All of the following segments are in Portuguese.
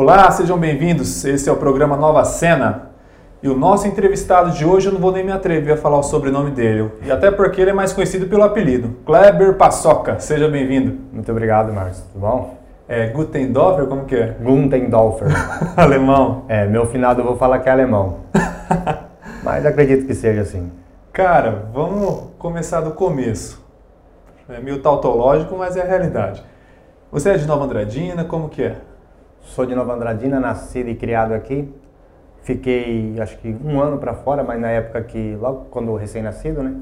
Olá, sejam bem-vindos. Esse é o programa Nova Cena. E o nosso entrevistado de hoje eu não vou nem me atrever a falar o sobrenome dele. E até porque ele é mais conhecido pelo apelido, Kleber Paçoca. Seja bem-vindo. Muito obrigado, Márcio. Tudo bom? É Gutendorfer, como que é? Gutendorfer. alemão. É, meu finado eu vou falar que é alemão. Mas acredito que seja assim. Cara, vamos começar do começo. É meio tautológico, mas é a realidade. Você é de Nova Andradina, como que é? Sou de Nova Andradina, nascido e criado aqui. Fiquei, acho que um ano para fora, mas na época que, logo quando recém-nascido, né?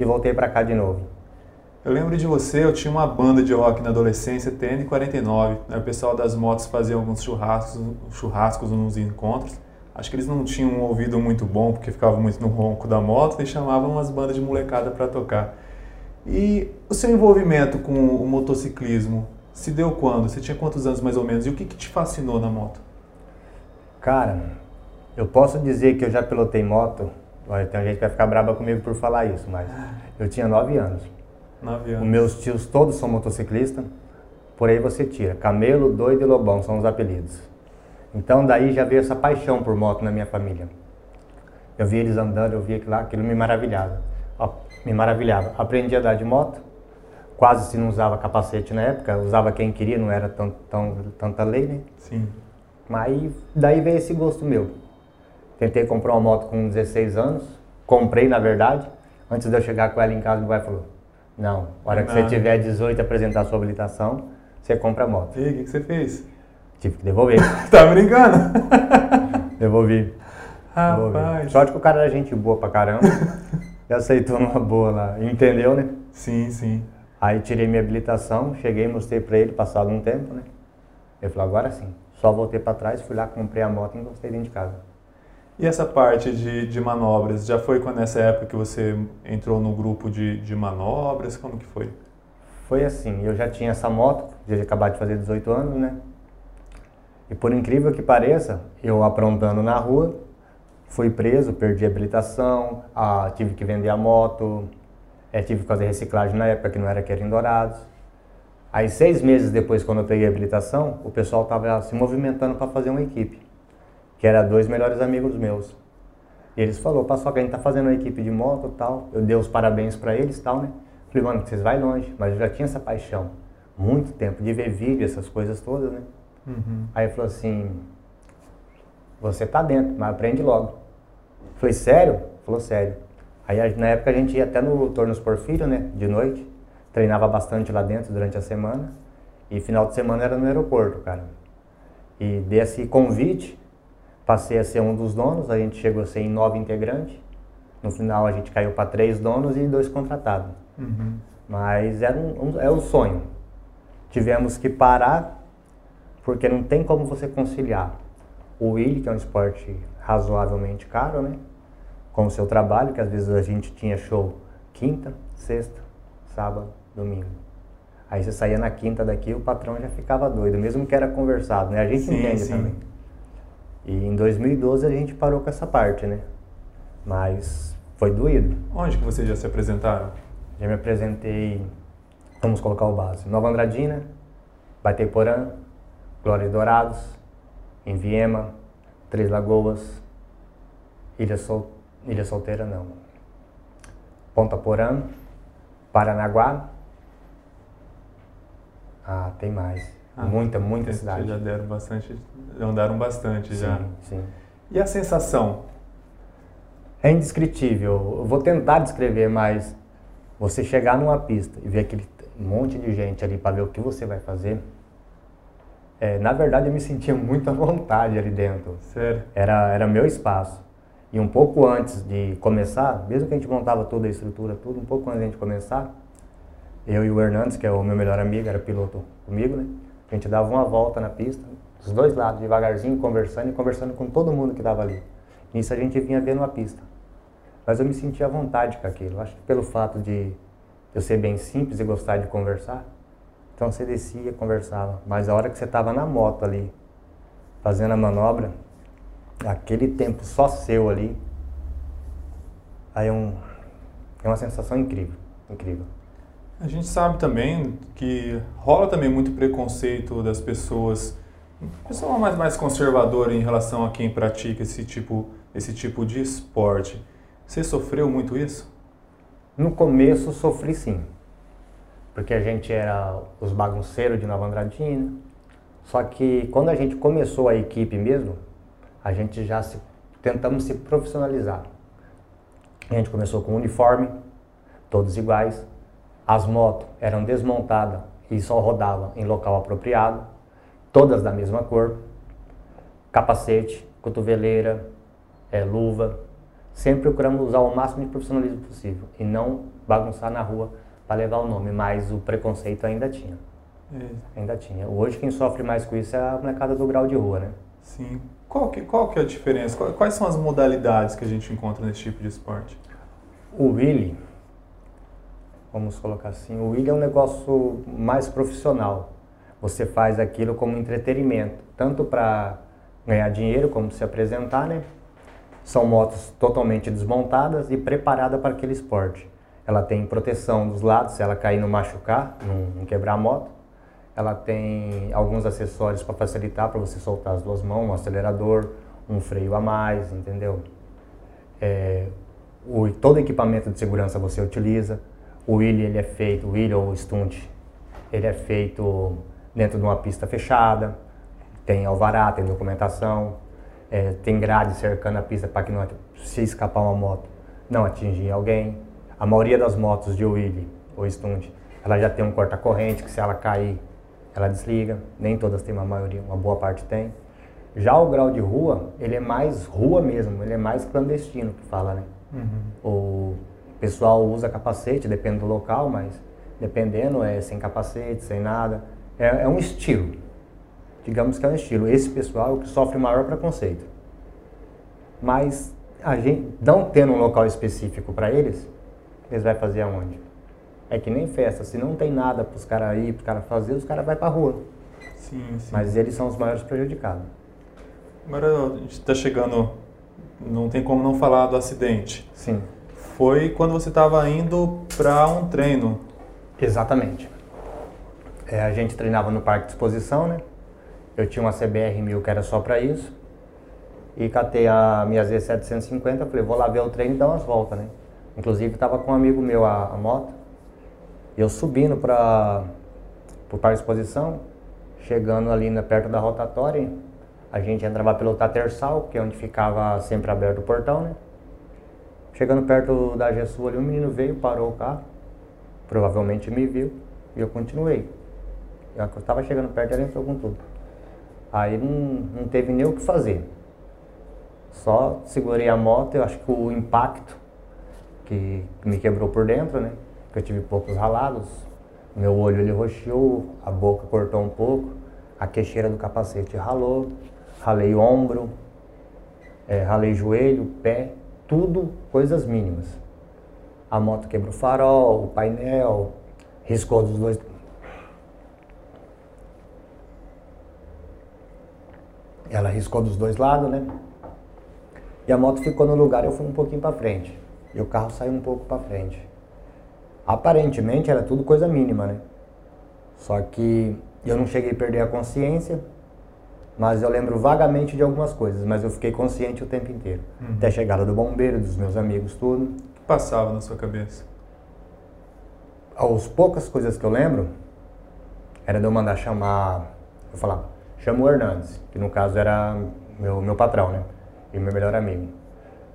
E voltei para cá de novo. Eu lembro de você, eu tinha uma banda de rock na adolescência, TN49. Né? O pessoal das motos fazia alguns churrascos, churrascos nos encontros. Acho que eles não tinham um ouvido muito bom, porque ficavam muito no ronco da moto, e chamavam umas bandas de molecada para tocar. E o seu envolvimento com o motociclismo se deu quando? Você tinha quantos anos mais ou menos? E o que, que te fascinou na moto? Cara, eu posso dizer que eu já pilotei moto. Olha, tem gente que vai ficar brava comigo por falar isso, mas eu tinha nove anos. Nove anos. Os meus tios todos são motociclistas. Por aí você tira. Camelo, Doido e Lobão são os apelidos. Então daí já veio essa paixão por moto na minha família. Eu via eles andando, eu via aquilo lá, aquilo me maravilhava. Me maravilhava. Aprendi a andar de moto. Quase se não usava capacete na época, usava quem queria, não era tão, tão, tanta lei, né? Sim. Mas daí veio esse gosto meu. Tentei comprar uma moto com 16 anos, comprei na verdade. Antes de eu chegar com ela em casa, meu pai falou: Não, hora que você tiver 18 e apresentar a sua habilitação, você compra a moto. E aí, o que, que você fez? Tive que devolver. tá brincando? Devolvi. Rapaz. Devolvi. Sorte que o cara era gente boa pra caramba. e aceitou uma boa lá. Entendeu, né? Sim, sim. Aí tirei minha habilitação, cheguei, mostrei pra ele, passado um tempo, né? Ele falou, agora sim. Só voltei para trás, fui lá, comprei a moto e encostei dentro de casa. E essa parte de, de manobras, já foi quando nessa época que você entrou no grupo de, de manobras? Como que foi? Foi assim, eu já tinha essa moto, já tinha acabado de fazer 18 anos, né? E por incrível que pareça, eu aprontando na rua, fui preso, perdi a habilitação, ah, tive que vender a moto, é, tive que fazer reciclagem na época que não era aquele em Dourados. Aí seis meses depois, quando eu peguei a habilitação, o pessoal estava se movimentando para fazer uma equipe, que era dois melhores amigos meus. E eles falaram, passou que a gente tá fazendo uma equipe de moto tal. Eu dei os parabéns para eles tal, né? Falei, mano, vocês vai longe, mas eu já tinha essa paixão, muito tempo, de ver vídeo, essas coisas todas, né? Uhum. Aí ele falou assim, você tá dentro, mas aprende logo. Falei, sério? Falou, sério. Aí na época a gente ia até no Tornos Porfírio, né, de noite, treinava bastante lá dentro durante a semana, e final de semana era no aeroporto, cara. E desse convite, passei a ser um dos donos, a gente chegou a ser em nove integrantes, no final a gente caiu para três donos e dois contratados. Uhum. Mas era um, um, é um sonho. Tivemos que parar, porque não tem como você conciliar o Willy, que é um esporte razoavelmente caro, né? Com o seu trabalho, que às vezes a gente tinha show quinta, sexta, sábado, domingo. Aí você saía na quinta daqui, o patrão já ficava doido, mesmo que era conversado, né? A gente Sim, entende sim. também. E em 2012 a gente parou com essa parte, né? Mas foi doído. Onde que vocês já se apresentaram? Já me apresentei, vamos colocar o base, Nova Andradina, Bateiporã, Glória de Dourados, em Viema, Três Lagoas, Ilha, Sol, Ilha Solteira não, Ponta Porã, Paranaguá, ah, tem mais, Ah, muita, muita cidade. Já deram bastante, andaram bastante já. Sim, sim. E a sensação? É indescritível. Eu vou tentar descrever, mas você chegar numa pista e ver aquele monte de gente ali para ver o que você vai fazer, é, na verdade eu me sentia muito à vontade ali dentro. Sério? Era, era meu espaço. E um pouco antes de começar, mesmo que a gente montava toda a estrutura, tudo, um pouco antes de a gente começar, eu e o Hernandes, que é o meu melhor amigo, era piloto comigo, né? A gente dava uma volta na pista, dos dois lados, devagarzinho, conversando e conversando com todo mundo que estava ali. Nisso a gente vinha vendo a pista. Mas eu me sentia à vontade com aquilo. Acho que pelo fato de eu ser bem simples e gostar de conversar, então você descia conversava. Mas a hora que você estava na moto ali, fazendo a manobra, aquele tempo só seu ali, aí é, um, é uma sensação incrível, incrível. A gente sabe também que rola também muito preconceito das pessoas é mais, mais conservador em relação a quem pratica esse tipo, esse tipo de esporte. Você sofreu muito isso? No começo sofri sim. Porque a gente era os bagunceiros de Nova Andradina. Só que quando a gente começou a equipe mesmo, a gente já se, tentamos se profissionalizar. A gente começou com uniforme, todos iguais. As motos eram desmontadas e só rodavam em local apropriado, todas da mesma cor. Capacete, cotoveleira, é, luva. Sempre procuramos usar o máximo de profissionalismo possível e não bagunçar na rua para levar o nome, mas o preconceito ainda tinha. É. Ainda tinha. Hoje quem sofre mais com isso é a molecada do grau de rua, né? Sim. Qual que, qual que é a diferença? Quais são as modalidades que a gente encontra nesse tipo de esporte? O Willy, vamos colocar assim, o Willy é um negócio mais profissional. Você faz aquilo como entretenimento, tanto para ganhar dinheiro como se apresentar, né? São motos totalmente desmontadas e preparadas para aquele esporte. Ela tem proteção dos lados, se ela cair no machucar, não, quebrar a moto. Ela tem alguns acessórios para facilitar para você soltar as duas mãos, um acelerador, um freio a mais, entendeu? É, o, todo equipamento de segurança você utiliza. O wheel ele é feito, o ou stunt, ele é feito dentro de uma pista fechada, tem alvará, tem documentação, é, tem grade cercando a pista para que não, se escapar uma moto não atingir alguém. A maioria das motos de wheel ou stunt, ela já tem um corta-corrente que se ela cair, ela desliga. Nem todas têm, uma maioria, uma boa parte tem. Já o grau de rua, ele é mais rua mesmo, ele é mais clandestino que fala, né? Uhum. O pessoal usa capacete, depende do local, mas dependendo é sem capacete, sem nada. É, é um estilo. Digamos que é um estilo. Esse pessoal é o que sofre maior preconceito. Mas a gente, não tendo um local específico para eles, eles vão fazer aonde? É que nem festa, se não tem nada para os caras ir, para os caras fazer, os caras vão para rua. Sim, sim. Mas eles são os maiores prejudicados. Agora a gente está chegando, não tem como não falar do acidente. Sim. Foi quando você estava indo para um treino. Exatamente. É, a gente treinava no parque de exposição, né? Eu tinha uma CBR 1000 que era só para isso. E catei a minha Z750, falei, vou lá ver o treino e dar umas voltas, né? Inclusive estava com um amigo meu a, a moto. Eu subindo para o parque de exposição, chegando ali na, perto da rotatória, a gente entrava pelo Tatersal, que é onde ficava sempre aberto o portão, né? Chegando perto da GSU ali, um menino veio, parou o carro, provavelmente me viu, e eu continuei. Eu estava chegando perto, ele entrou com tudo. Aí não, não teve nem o que fazer. Só segurei a moto, eu acho que o impacto que me quebrou por dentro, né? Porque eu tive poucos ralados. Meu olho ele roxou, a boca cortou um pouco, a queixeira do capacete ralou, ralei ombro, é, ralei joelho, pé, tudo coisas mínimas. A moto quebrou o farol, o painel, riscou dos dois. Ela riscou dos dois lados, né? E a moto ficou no lugar, eu fui um pouquinho para frente. E o carro saiu um pouco para frente. Aparentemente era tudo coisa mínima, né? Só que eu não cheguei a perder a consciência, mas eu lembro vagamente de algumas coisas, mas eu fiquei consciente o tempo inteiro. Uhum. Até a chegada do bombeiro, dos meus amigos, tudo. O que passava na sua cabeça? As poucas coisas que eu lembro era de eu mandar chamar, eu falava, chama o Hernandes, que no caso era meu, meu patrão, né? E meu melhor amigo.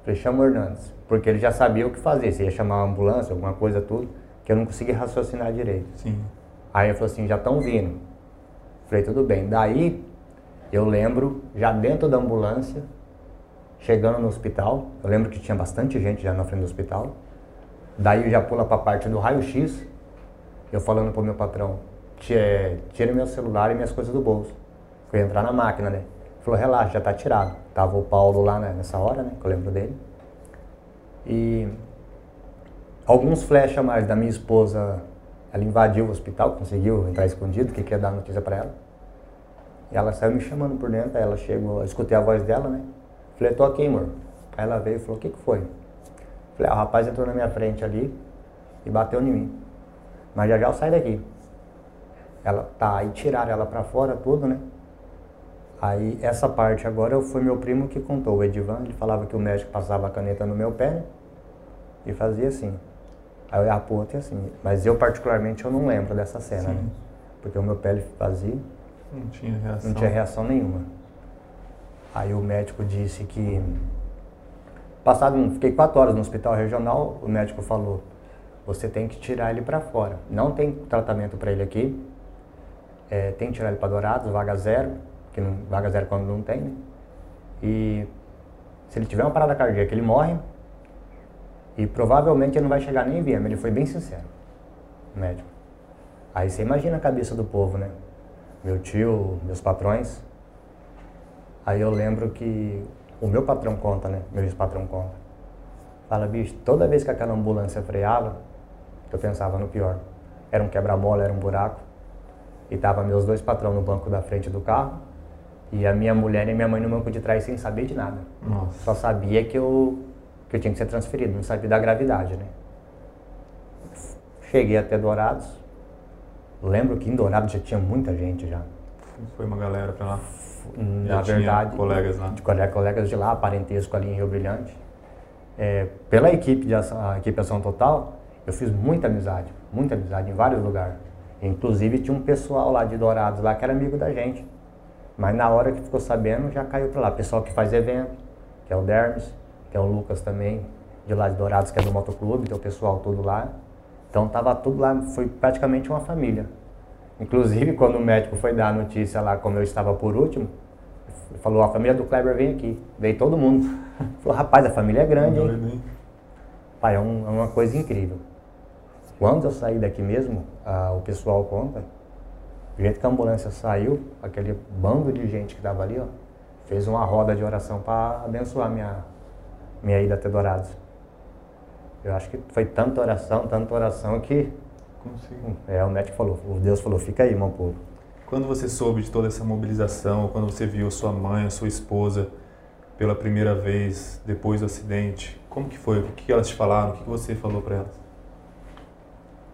Falei, chama o Hernandes porque ele já sabia o que fazer, se ia chamar uma ambulância, alguma coisa, tudo, que eu não conseguia raciocinar direito. Sim. Aí ele falou assim, já estão vindo. Falei, tudo bem. Daí, eu lembro, já dentro da ambulância, chegando no hospital, eu lembro que tinha bastante gente já na frente do hospital. Daí eu já pula para a parte do raio-x, eu falando pro meu patrão, tira meu celular e minhas coisas do bolso. Fui entrar na máquina, né? Falou, relaxa, já tá tirado. Tava o Paulo lá né, nessa hora, né? Que eu lembro dele. E alguns flash a mais da minha esposa, ela invadiu o hospital, conseguiu entrar escondido, que quer dar notícia para ela. E ela saiu me chamando por dentro, aí ela chegou, eu escutei a voz dela, né? Falei, tô aqui, amor. Aí ela veio e falou, o que que foi? Falei, ah, o rapaz entrou na minha frente ali e bateu em mim. Mas já já eu saio daqui. Ela tá, aí tiraram ela pra fora, tudo, né? Aí essa parte agora foi meu primo que contou, o Edivan, ele falava que o médico passava a caneta no meu pé né? e fazia assim. Aí eu ia pro outro e assim. Mas eu particularmente eu não lembro dessa cena, né? Porque o meu pé ele fazia. Não tinha reação. Não tinha reação nenhuma. Aí o médico disse que. Passado, fiquei quatro horas no hospital regional, o médico falou: você tem que tirar ele para fora. Não tem tratamento para ele aqui. É, tem que tirar ele para Dourados, vaga zero, que não, vaga zero quando não tem, né? E se ele tiver uma parada cardíaca, ele morre. E provavelmente ele não vai chegar nem em Viena. Ele foi bem sincero, o médico. Aí você imagina a cabeça do povo, né? Meu tio, meus patrões. Aí eu lembro que o meu patrão conta, né? Meu ex-patrão conta. Fala, bicho, toda vez que aquela ambulância freava, eu pensava no pior. Era um quebra-mola, era um buraco. E tava meus dois patrões no banco da frente do carro. E a minha mulher e minha mãe no banco de trás sem saber de nada. Nossa. Só sabia que eu, que eu tinha que ser transferido, não sabia da gravidade, né? Cheguei até Dourados. Lembro que em Dourados já tinha muita gente já. Foi uma galera pra lá. Na Já verdade, colegas lá. de cole- colegas de lá, parentesco ali em Rio Brilhante. É, pela equipe de ação, a equipe Ação Total, eu fiz muita amizade, muita amizade em vários lugares. Inclusive tinha um pessoal lá de Dourados lá que era amigo da gente. Mas na hora que ficou sabendo, já caiu para lá. Pessoal que faz evento, que é o Dermes, que é o Lucas também, de lá de Dourados, que é do motoclube, tem o pessoal todo lá. Então tava tudo lá, foi praticamente uma família. Inclusive, quando o médico foi dar a notícia lá, como eu estava por último, falou, a família do Kleber vem aqui. Veio todo mundo. Falou, rapaz, a família é grande, hein? Pai, é, um- é uma coisa incrível. Quando eu saí daqui mesmo, o pessoal conta, do jeito que a ambulância saiu, aquele bando de gente que estava ali, ó, fez uma roda de oração para abençoar minha, minha ida até Dourados. Eu acho que foi tanta oração, tanta oração que Consigo. é, o médico falou, o Deus falou, fica aí, irmão povo. Quando você soube de toda essa mobilização, quando você viu sua mãe, sua esposa pela primeira vez depois do acidente, como que foi? O que elas te falaram? O que você falou para elas?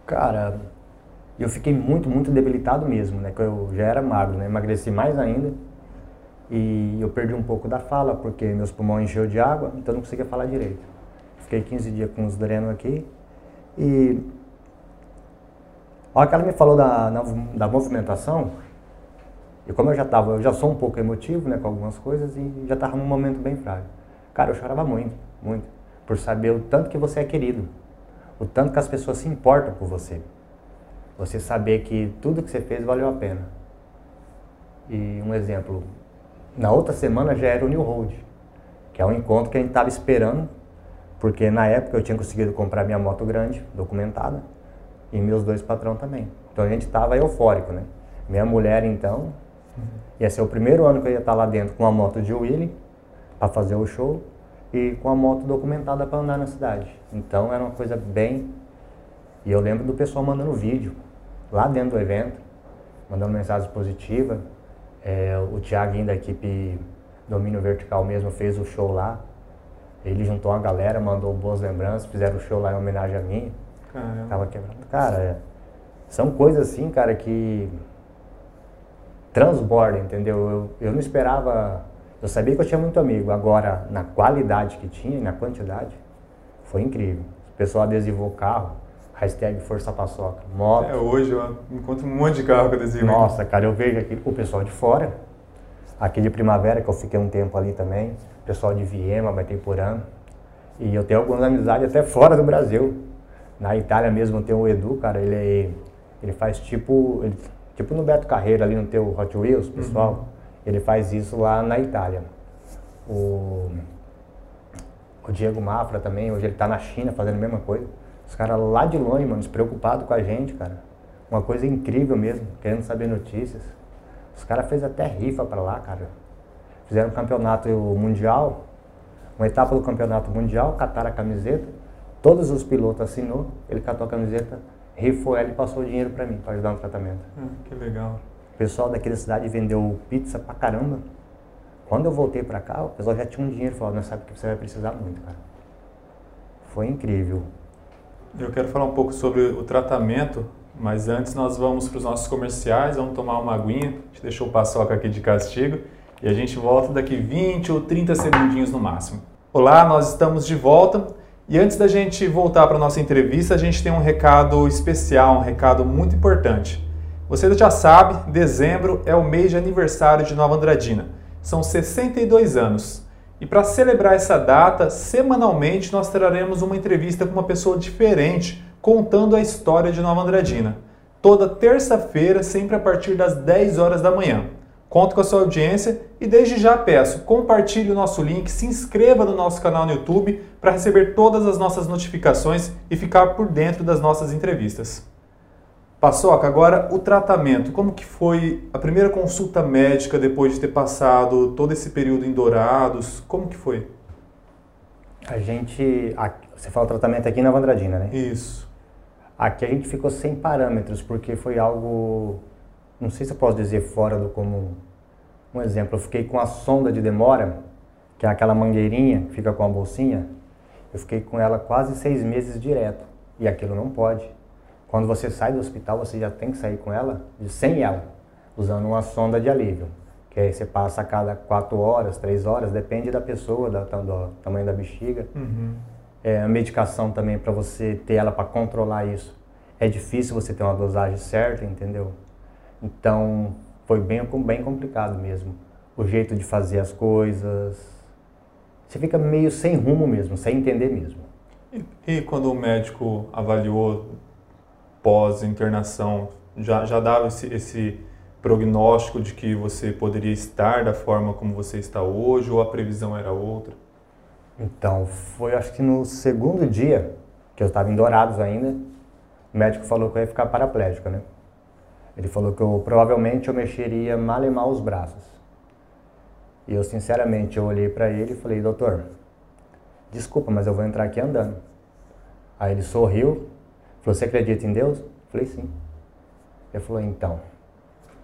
Cara, eu fiquei muito, muito debilitado mesmo, né? Que eu já era magro, né? Emagreci mais ainda. E eu perdi um pouco da fala, porque meus pulmões encheu de água, então eu não conseguia falar direito. Fiquei 15 dias com os drenos aqui. E a hora que ela me falou da, da movimentação, e como eu já tava, eu já sou um pouco emotivo, né, com algumas coisas, e já estava num momento bem frágil. Cara, eu chorava muito, muito, por saber o tanto que você é querido, o tanto que as pessoas se importam por você. Você saber que tudo que você fez valeu a pena. E um exemplo, na outra semana já era o New Road, que é um encontro que a gente estava esperando, porque na época eu tinha conseguido comprar minha moto grande, documentada, e meus dois patrão também. Então a gente estava eufórico, né? Minha mulher, então, ia ser o primeiro ano que eu ia estar lá dentro com a moto de Willy, para fazer o show, e com a moto documentada para andar na cidade. Então era uma coisa bem. E eu lembro do pessoal mandando vídeo lá dentro do evento, mandando mensagens positivas. É, o Thiaguinho da equipe Domínio Vertical mesmo fez o show lá. Ele juntou uma galera, mandou boas lembranças, fizeram o show lá em homenagem a mim. Caramba. Tava quebrando. Cara, é, são coisas assim, cara, que transbordam, entendeu? Eu, eu não esperava. Eu sabia que eu tinha muito amigo, agora na qualidade que tinha e na quantidade, foi incrível. O pessoal adesivou o carro, hashtag Força Paçoca, moto. É, hoje eu encontro um monte de carro com adesivo. Nossa, cara, eu vejo aqui o pessoal de fora, aqui de Primavera, que eu fiquei um tempo ali também, pessoal de Viema, Baiteiporã, e eu tenho algumas amizades até fora do Brasil. Na Itália mesmo tem o Edu, cara, ele, é- ele faz tipo, ele- tipo no Beto Carreiro ali no teu Hot Wheels, pessoal, ele faz isso lá na Itália. O, o Diego Mafra também, hoje ele tá na China fazendo a mesma coisa. Os caras lá de longe, mano, despreocupados com a gente, cara. Uma coisa incrível mesmo, querendo saber notícias. Os caras fez até rifa pra lá, cara. Fizeram um campeonato mundial, uma etapa do campeonato mundial, cataram a camiseta, todos os pilotos assinou, ele catou a camiseta, rifou ela e passou o dinheiro pra mim, pra ajudar no tratamento. Ah, que legal. O pessoal daquela cidade vendeu pizza pra caramba. Quando eu voltei pra cá, o pessoal já tinha um dinheiro, falou, não sabe que você vai precisar muito, cara. Foi incrível. Eu quero falar um pouco sobre o tratamento, mas antes nós vamos para os nossos comerciais, vamos tomar uma aguinha. A gente deixou o paçoca aqui de castigo e a gente volta daqui 20 ou 30 segundinhos no máximo. Olá, nós estamos de volta e antes da gente voltar para a nossa entrevista, a gente tem um recado especial, um recado muito importante. Você já sabe, dezembro é o mês de aniversário de Nova Andradina. São 62 anos. E para celebrar essa data, semanalmente nós traremos uma entrevista com uma pessoa diferente, contando a história de Nova Andradina. Toda terça-feira, sempre a partir das 10 horas da manhã. Conto com a sua audiência e desde já peço, compartilhe o nosso link, se inscreva no nosso canal no YouTube para receber todas as nossas notificações e ficar por dentro das nossas entrevistas. Paçoca, agora o tratamento, como que foi a primeira consulta médica depois de ter passado todo esse período em Dourados, como que foi? A gente, você fala o tratamento aqui na Vandradina, né? Isso. Aqui a gente ficou sem parâmetros, porque foi algo não sei se eu posso dizer fora do comum. Um exemplo, eu fiquei com a sonda de demora, que é aquela mangueirinha que fica com a bolsinha, eu fiquei com ela quase seis meses direto. E aquilo não pode. Quando você sai do hospital, você já tem que sair com ela, sem ela, usando uma sonda de alívio. Que aí você passa a cada quatro horas, três horas, depende da pessoa, do, do tamanho da bexiga. Uhum. É, a medicação também, para você ter ela para controlar isso. É difícil você ter uma dosagem certa, entendeu? Então, foi bem, bem complicado mesmo. O jeito de fazer as coisas. Você fica meio sem rumo mesmo, sem entender mesmo. E, e quando o médico avaliou pós-internação, já, já dava esse, esse prognóstico de que você poderia estar da forma como você está hoje ou a previsão era outra? Então, foi acho que no segundo dia, que eu estava em Dourados ainda, o médico falou que eu ia ficar paraplégico, né? Ele falou que eu provavelmente eu mexeria mal e mal os braços. E eu sinceramente eu olhei para ele e falei, doutor, desculpa, mas eu vou entrar aqui andando. Aí ele sorriu, falou, você acredita em Deus? Eu falei, sim. Ele falou, então,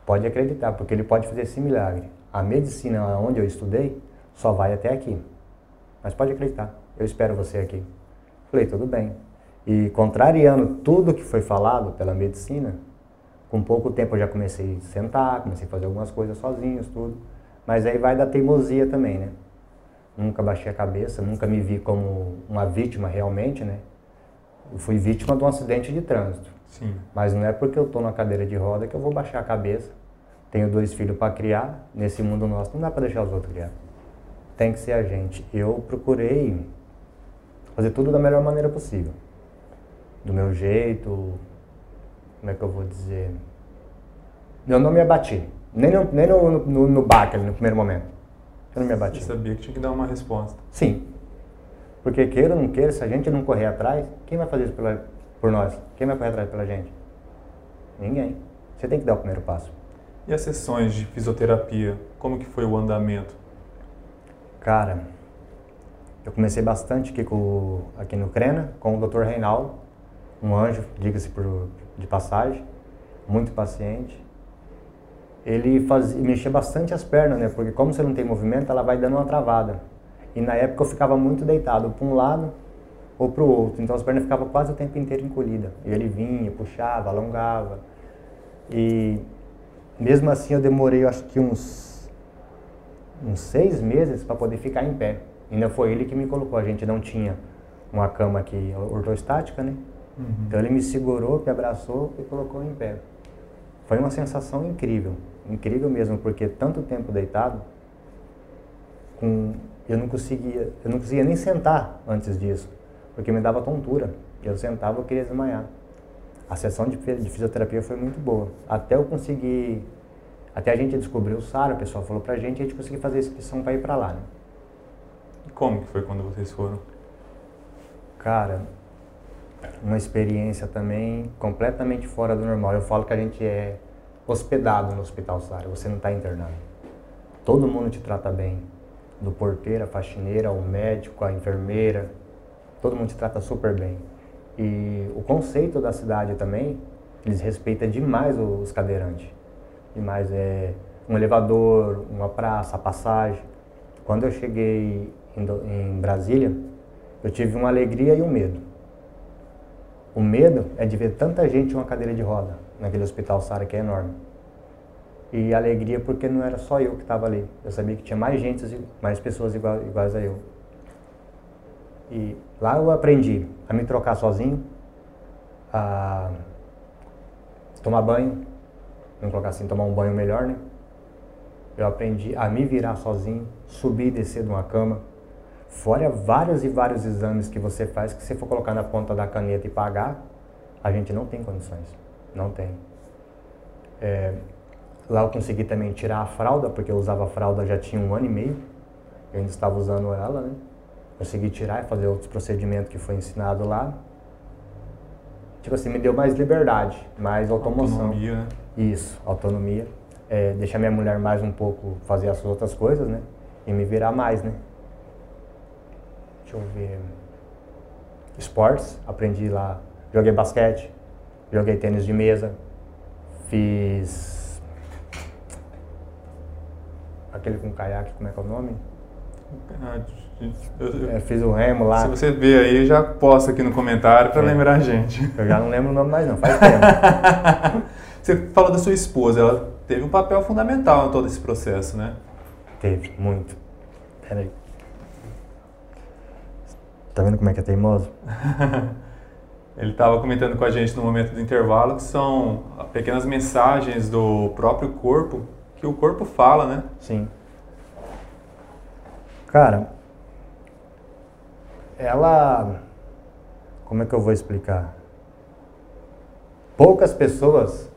pode acreditar, porque ele pode fazer esse milagre. A medicina onde eu estudei só vai até aqui. Mas pode acreditar, eu espero você aqui. Falei, tudo bem. E contrariando tudo que foi falado pela medicina, com pouco tempo eu já comecei a sentar, comecei a fazer algumas coisas sozinhos, tudo. Mas aí vai da teimosia também, né? Nunca baixei a cabeça, nunca me vi como uma vítima realmente, né? Eu fui vítima de um acidente de trânsito. Sim. Mas não é porque eu estou na cadeira de roda que eu vou baixar a cabeça. Tenho dois filhos para criar, nesse mundo nosso não dá para deixar os outros criar. Tem que ser a gente. Eu procurei fazer tudo da melhor maneira possível. Do meu jeito, como é que eu vou dizer? Eu não me abati. Nem no, nem no, no, no baque, no primeiro momento. Eu não me abati. Você sabia que tinha que dar uma resposta. Sim. Porque queira ou não queira, se a gente não correr atrás, quem vai fazer isso pela, por nós? Quem vai correr atrás pela gente? Ninguém. Você tem que dar o primeiro passo. E as sessões de fisioterapia, como que foi o andamento? Cara, eu comecei bastante aqui, com, aqui no Crena com o Dr. Reinaldo, um anjo, diga-se de passagem, muito paciente. Ele fazia, mexia bastante as pernas, né? Porque como você não tem movimento, ela vai dando uma travada. E na época eu ficava muito deitado para um lado ou para o outro. Então as pernas ficavam quase o tempo inteiro encolhidas. E ele vinha, puxava, alongava. E mesmo assim eu demorei, acho que uns, uns seis meses para poder ficar em pé. Ainda foi ele que me colocou. A gente não tinha uma cama aqui ortostática, né? Uhum. Então ele me segurou, me abraçou e colocou em pé. Foi uma sensação incrível, incrível mesmo, porque tanto tempo deitado, com, eu não conseguia, eu não conseguia nem sentar antes disso, porque me dava tontura. Eu sentava, eu queria desmaiar. A sessão de, de fisioterapia foi muito boa. Até eu conseguir, até a gente descobrir o SARA, o pessoal falou pra gente, a gente conseguiu fazer a inscrição para ir para lá, né? E como que foi quando vocês foram? Cara, uma experiência também completamente fora do normal. Eu falo que a gente é hospedado no Hospital Sara, você não está internado. Todo mundo te trata bem, do porteiro, a faxineira, o médico, a enfermeira, todo mundo te trata super bem. E o conceito da cidade também, eles respeitam demais os cadeirantes. Demais é um elevador, uma praça, a passagem. Quando eu cheguei em Brasília, eu tive uma alegria e um medo. O medo é de ver tanta gente em uma cadeira de roda naquele hospital Sara que é enorme. E alegria porque não era só eu que estava ali. Eu sabia que tinha mais gente, mais pessoas iguais, iguais a eu. E lá eu aprendi a me trocar sozinho, a tomar banho, vamos colocar assim, tomar um banho melhor, né? Eu aprendi a me virar sozinho, subir e descer de uma cama. Fora vários e vários exames que você faz, que se for colocar na ponta da caneta e pagar, a gente não tem condições. Não tem. É, lá eu consegui também tirar a fralda, porque eu usava a fralda já tinha um ano e meio. Eu ainda estava usando ela, né? Consegui tirar e fazer outros procedimentos que foi ensinado lá. Tipo assim, me deu mais liberdade, mais automoção. Autonomia, né? Isso, autonomia. É, deixar minha mulher mais um pouco fazer as outras coisas, né? E me virar mais, né? Deixa eu ver. Esportes, aprendi lá. Joguei basquete, joguei tênis de mesa, fiz. Aquele com caiaque, como é que é o nome? Ah, É, fiz o remo lá. Se você ver aí, já posta aqui no comentário para É. lembrar a gente. Eu já não lembro o nome mais não, faz tempo. Você falou da sua esposa, ela teve um papel fundamental em todo esse processo, né? Teve, muito. Peraí. Tá vendo como é que é teimoso? Ele estava comentando com a gente no momento do intervalo que são pequenas mensagens do próprio corpo que o corpo fala, né? Sim. Cara, ela. Como é que eu vou explicar? Poucas pessoas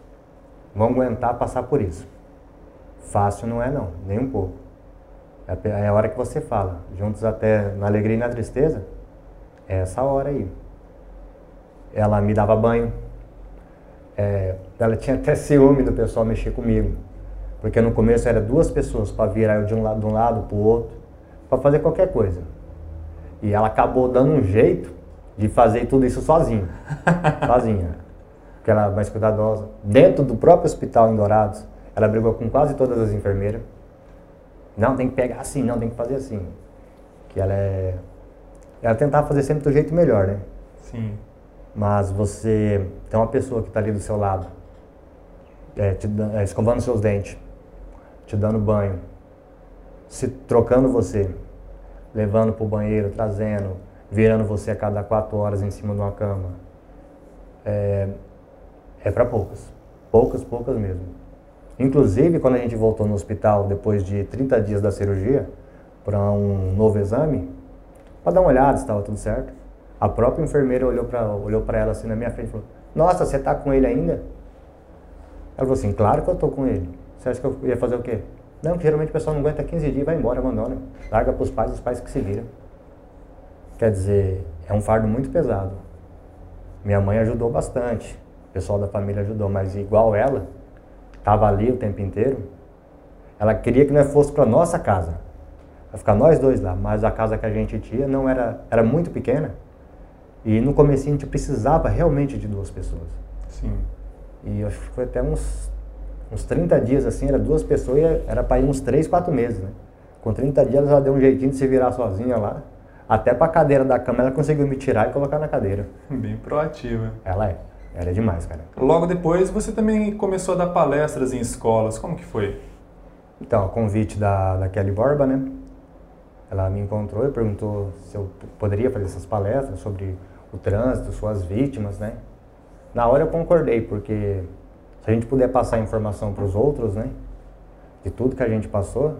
vão aguentar passar por isso. Fácil não é, não, nem um pouco. É a É hora que você fala, juntos até na alegria e na tristeza, é essa hora aí. Ela me dava banho, é, ela tinha até ciúme do pessoal mexer comigo. Porque no começo era duas pessoas para virar de um lado, de um lado para o outro, para fazer qualquer coisa. E ela acabou dando um jeito de fazer tudo isso sozinha. sozinha. Porque ela é mais cuidadosa. Dentro do próprio hospital em Dourados, ela brigou com quase todas as enfermeiras. Não, tem que pegar assim, não, tem que fazer assim. Que ela é. Ela tentava fazer sempre do jeito melhor, né? Sim. Mas você tem uma pessoa que está ali do seu lado, é, te é, escovando seus dentes, te dando banho, se trocando você, levando para o banheiro, trazendo, virando você a cada quatro horas em cima de uma cama. É, é para poucas. Poucas, poucas mesmo. Inclusive, quando a gente voltou no hospital depois de 30 dias da cirurgia, para um novo exame, para dar uma olhada se estava tudo certo. A própria enfermeira olhou para olhou ela assim na minha frente e falou: Nossa, você tá com ele ainda? Ela falou assim: Claro que eu tô com ele. Você acha que eu ia fazer o quê? Não, que geralmente o pessoal não aguenta 15 dias e vai embora, abandona. Larga para os pais, os pais que se viram. Quer dizer, é um fardo muito pesado. Minha mãe ajudou bastante, o pessoal da família ajudou, mas igual ela, estava ali o tempo inteiro, ela queria que nós fosse para nossa casa. Vai ficar nós dois lá, mas a casa que a gente tinha não era, era muito pequena. E no começo a gente precisava realmente de duas pessoas. Sim. E eu acho que foi até uns, uns 30 dias assim, era duas pessoas e era para ir uns 3, 4 meses, né? Com 30 dias ela deu um jeitinho de se virar sozinha lá. Até para a cadeira da cama ela conseguiu me tirar e colocar na cadeira. Bem proativa. Ela é. Ela é demais, cara. Logo depois, você também começou a dar palestras em escolas. Como que foi? Então, a convite da, da Kelly Borba, né? Ela me encontrou e perguntou se eu poderia fazer essas palestras sobre o trânsito, suas vítimas, né? Na hora eu concordei, porque se a gente puder passar informação para os outros, né? De tudo que a gente passou,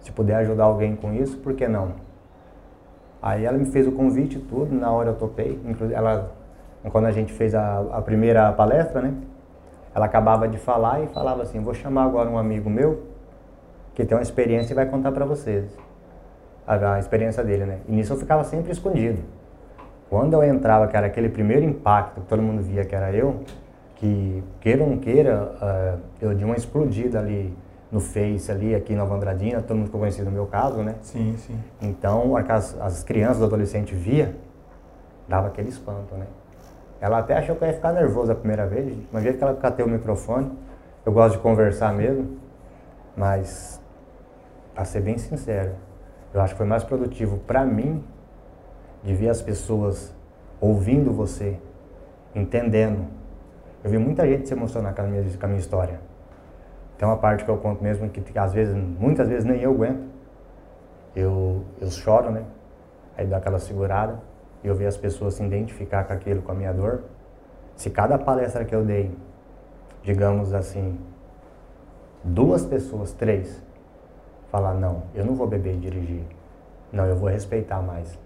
se puder ajudar alguém com isso, por que não? Aí ela me fez o convite tudo, na hora eu topei. Inclusive, ela, quando a gente fez a, a primeira palestra, né? Ela acabava de falar e falava assim, vou chamar agora um amigo meu que tem uma experiência e vai contar para vocês a, a experiência dele, né? E nisso eu ficava sempre escondido. Quando eu entrava, que era aquele primeiro impacto que todo mundo via que era eu, que queira ou não queira, ah, eu dei uma explodida ali no Face, ali aqui em Nova Andradina, todo mundo ficou conhecido no meu caso, né? Sim, sim. Então, as, as crianças, os adolescentes via, dava aquele espanto, né? Ela até achou que eu ia ficar nervoso a primeira vez, vez que ela catei o microfone, eu gosto de conversar mesmo, mas, a ser bem sincero, eu acho que foi mais produtivo para mim de ver as pessoas ouvindo você, entendendo. Eu vi muita gente se emocionar com a minha, com a minha história. Tem uma parte que eu conto mesmo que, que às vezes, muitas vezes nem eu aguento. Eu, eu choro, né? Aí dá aquela segurada e eu ver as pessoas se identificar com aquilo, com a minha dor. Se cada palestra que eu dei, digamos assim, duas pessoas, três, falar não, eu não vou beber e dirigir. Não, eu vou respeitar mais.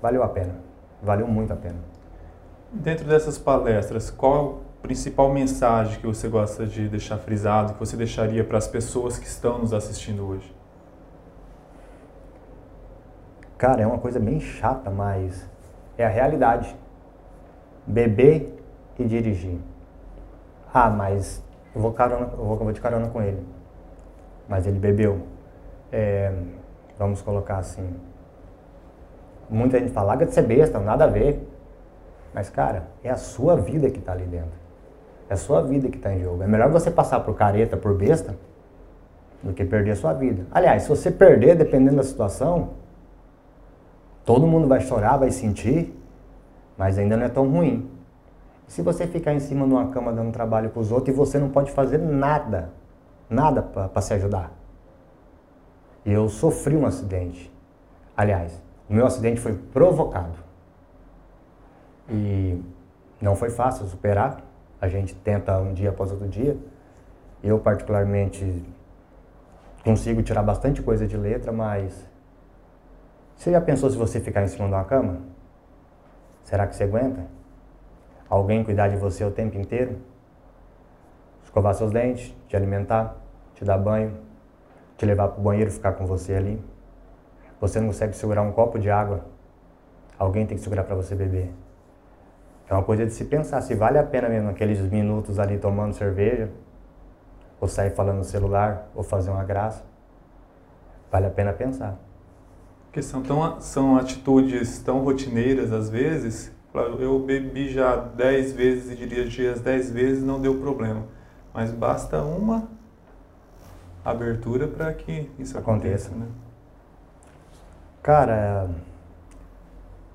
Valeu a pena. Valeu muito a pena. Dentro dessas palestras, qual é o principal mensagem que você gosta de deixar frisado, que você deixaria para as pessoas que estão nos assistindo hoje? Cara, é uma coisa bem chata, mas é a realidade. Beber e dirigir. Ah, mas eu vou, carona, eu vou, eu vou de carona com ele. Mas ele bebeu. É, vamos colocar assim. Muita gente fala, larga de ser besta, nada a ver. Mas, cara, é a sua vida que está ali dentro. É a sua vida que está em jogo. É melhor você passar por careta, por besta, do que perder a sua vida. Aliás, se você perder, dependendo da situação, Todo mundo vai chorar, vai sentir, mas ainda não é tão ruim. Se você ficar em cima de uma cama dando trabalho para os outros e você não pode fazer nada, nada para se ajudar. Eu sofri um acidente. Aliás, o meu acidente foi provocado. E não foi fácil superar. A gente tenta um dia após outro dia. Eu, particularmente, consigo tirar bastante coisa de letra, mas você já pensou se você ficar em cima de uma cama? Será que você aguenta? Alguém cuidar de você o tempo inteiro? Escovar seus dentes, te alimentar, te dar banho, te levar para o banheiro ficar com você ali. Você não consegue segurar um copo de água. Alguém tem que segurar para você beber. É uma coisa de se pensar se vale a pena mesmo aqueles minutos ali tomando cerveja, ou sair falando no celular, ou fazer uma graça. Vale a pena pensar. Porque são, tão, são atitudes tão rotineiras às vezes. Eu bebi já 10 vezes e dirigi as 10 vezes não deu problema. Mas basta uma abertura para que isso aconteça, aconteça né? Cara,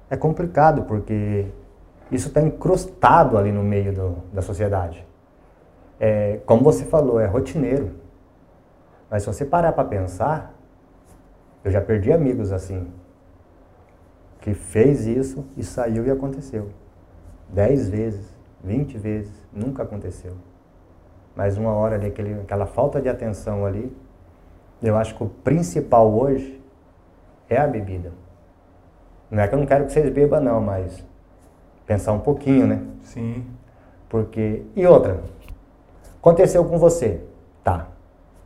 é complicado porque isso está encrustado ali no meio do, da sociedade. É, como você falou, é rotineiro. Mas se você parar para pensar, eu já perdi amigos assim, que fez isso e saiu e aconteceu. Dez vezes, vinte vezes, nunca aconteceu. Mas uma hora ali, aquele, aquela falta de atenção ali, eu acho que o principal hoje é a bebida. Não é que eu não quero que vocês bebam não, mas pensar um pouquinho, né? Sim. Porque e outra, aconteceu com você, tá?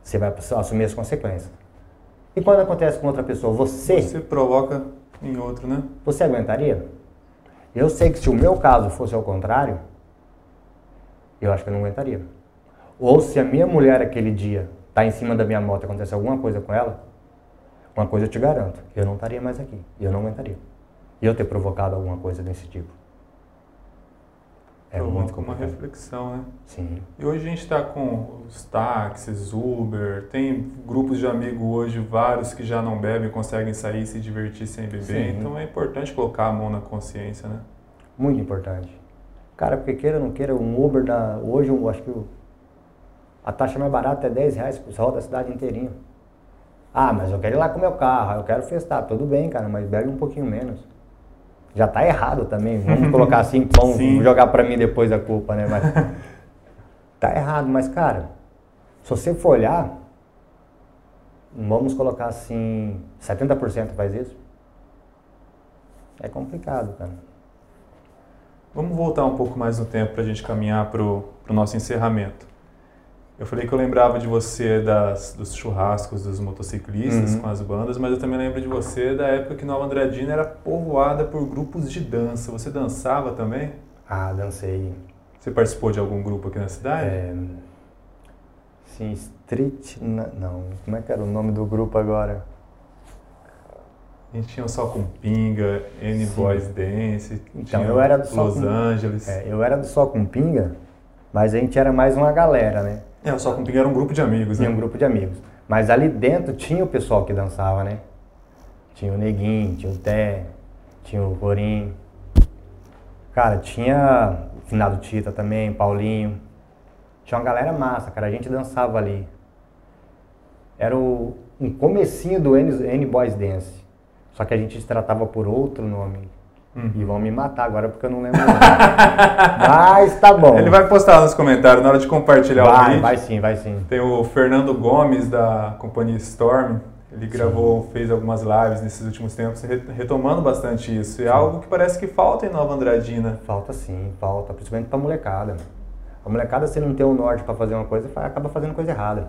Você vai assumir as consequências. E quando acontece com outra pessoa, você. Você provoca em outro, né? Você aguentaria? Eu sei que se o meu caso fosse ao contrário, eu acho que eu não aguentaria. Ou se a minha mulher aquele dia está em cima da minha moto e acontece alguma coisa com ela, uma coisa eu te garanto, eu não estaria mais aqui. Eu não aguentaria. Eu ter provocado alguma coisa desse tipo. É muito complicado. uma reflexão, né? Sim. E hoje a gente está com os táxis, Uber, tem grupos de amigos hoje, vários que já não bebem, conseguem sair e se divertir sem beber. Sim. Então é importante colocar a mão na consciência, né? Muito importante. Cara, porque queira ou não queira, um Uber, da, hoje eu acho que a taxa mais barata é 10 reais, você roda a cidade inteirinha. Ah, mas eu quero ir lá com meu carro, eu quero festar. Tudo bem, cara, mas bebe um pouquinho menos já está errado também. Vamos colocar assim, vamos jogar para mim depois a culpa, né? Mas tá errado, mas cara, se você for olhar, vamos colocar assim, 70% faz isso. É complicado, cara. Vamos voltar um pouco mais no tempo para a gente caminhar para o nosso encerramento. Eu falei que eu lembrava de você das, dos churrascos dos motociclistas uhum. com as bandas, mas eu também lembro de você da época que Nova Andradina era povoada por grupos de dança. Você dançava também? Ah, dancei. Você participou de algum grupo aqui na cidade? É, sim, Street. Não, como é que era o nome do grupo agora? A gente tinha só com Pinga, N Sim. Boys Dance, então, eu era do Los com, Angeles. É, eu era do só com Pinga, mas a gente era mais uma galera, né? É, o Só Com Pinga era um grupo de amigos, né? Tinha um grupo de amigos. Mas ali dentro tinha o pessoal que dançava, né? Tinha o Neguinho, tinha o Té, tinha o Corim. Cara, tinha o finado Tita também, Paulinho. Tinha uma galera massa, cara. A gente dançava ali. Era o, um comecinho do N, N Boys Dance. Só que a gente se tratava por outro nome. Uhum. E vão me matar agora porque eu não lembro. Mas tá bom. Ele vai postar nos comentários na hora de compartilhar vai, o vídeo. Vai sim, vai sim. Tem o Fernando Gomes da companhia Storm. Ele sim. gravou, fez algumas lives nesses últimos tempos, retomando bastante isso. E é algo que parece que falta em Nova Andradina. Falta sim, falta, principalmente pra molecada. A molecada, se não tem o norte para fazer uma coisa, acaba fazendo coisa errada.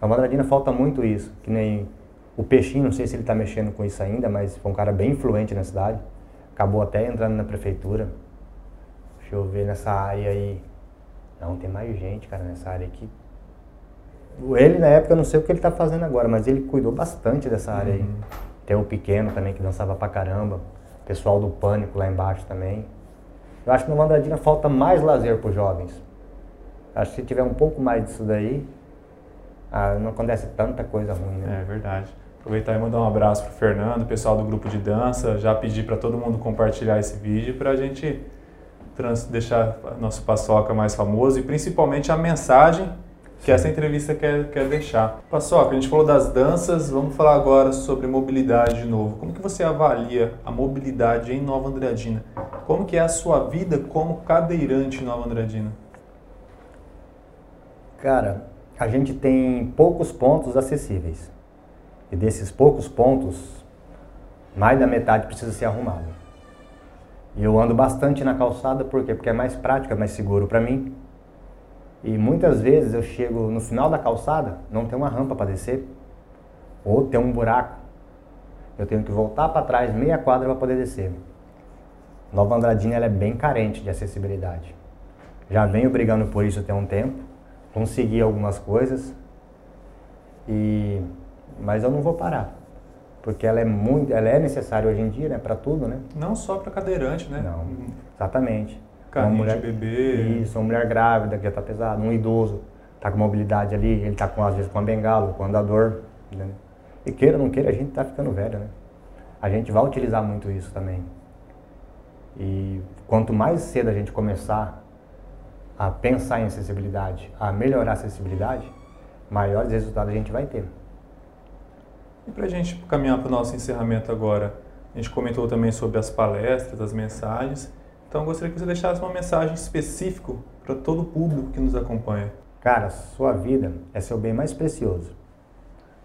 Nova Andradina falta muito isso, que nem o Peixinho, não sei se ele está mexendo com isso ainda, mas foi um cara bem influente na cidade. Acabou até entrando na prefeitura. Deixa eu ver nessa área aí. Não, tem mais gente, cara, nessa área aqui. Ele, na época, eu não sei o que ele está fazendo agora, mas ele cuidou bastante dessa área uhum. aí. Tem o Pequeno também, que dançava pra caramba. O pessoal do Pânico lá embaixo também. Eu acho que no Andradina falta mais lazer para os jovens. Acho que se tiver um pouco mais disso daí, ah, não acontece tanta coisa ruim, né? É verdade. Aproveitar e mandar um abraço para o Fernando, pessoal do grupo de dança. Já pedir para todo mundo compartilhar esse vídeo para a gente trans, deixar nosso Paçoca mais famoso e principalmente a mensagem que essa entrevista quer, quer deixar. Paçoca, a gente falou das danças, vamos falar agora sobre mobilidade de novo. Como que você avalia a mobilidade em Nova Andradina? Como que é a sua vida como cadeirante em Nova Andradina? Cara, a gente tem poucos pontos acessíveis. E desses poucos pontos, mais da metade precisa ser arrumado. E eu ando bastante na calçada, por quê? Porque é mais prático, é mais seguro para mim. E muitas vezes eu chego no final da calçada, não tem uma rampa para descer, ou tem um buraco. Eu tenho que voltar para trás meia quadra para poder descer. Nova Andradina é bem carente de acessibilidade. Já venho brigando por isso até um tempo, consegui algumas coisas, e mas eu não vou parar. Porque ela é muito, ela é necessária hoje em dia, né, para tudo, né? Não só para cadeirante, né? Não, exatamente. Carrinho uma mulher, de bebê. Isso, uma mulher grávida que já está pesada, um idoso, está com mobilidade ali, ele está com, às vezes com uma bengala, com um andador. Né? E queira ou não queira, a gente está ficando velho, né? A gente vai utilizar muito isso também. E quanto mais cedo a gente começar a pensar em acessibilidade, a melhorar a acessibilidade, maiores resultados a gente vai ter. E para a gente caminhar para o nosso encerramento agora, a gente comentou também sobre as palestras, as mensagens. Então, gostaria que você deixasse uma mensagem específica para todo o público que nos acompanha. Cara, sua vida é seu bem mais precioso.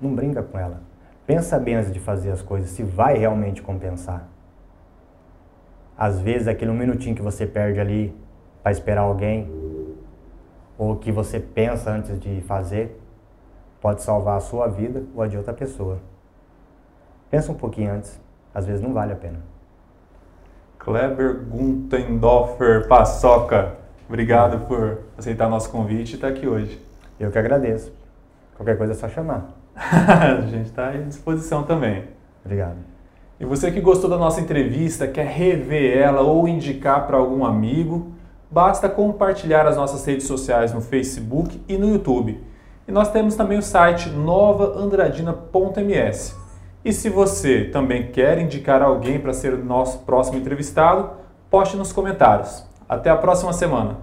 Não brinca com ela. Pensa bem antes de fazer as coisas, se vai realmente compensar. Às vezes, aquele um minutinho que você perde ali para esperar alguém, ou que você pensa antes de fazer, pode salvar a sua vida ou a de outra pessoa. Pensa um pouquinho antes, às vezes não vale a pena. Kleber Guntendorfer Paçoca, obrigado por aceitar nosso convite e estar aqui hoje. Eu que agradeço. Qualquer coisa é só chamar. a gente está à disposição também. Obrigado. E você que gostou da nossa entrevista, quer rever ela ou indicar para algum amigo, basta compartilhar as nossas redes sociais no Facebook e no YouTube. E nós temos também o site novaandradina.ms. E se você também quer indicar alguém para ser o nosso próximo entrevistado, poste nos comentários. Até a próxima semana!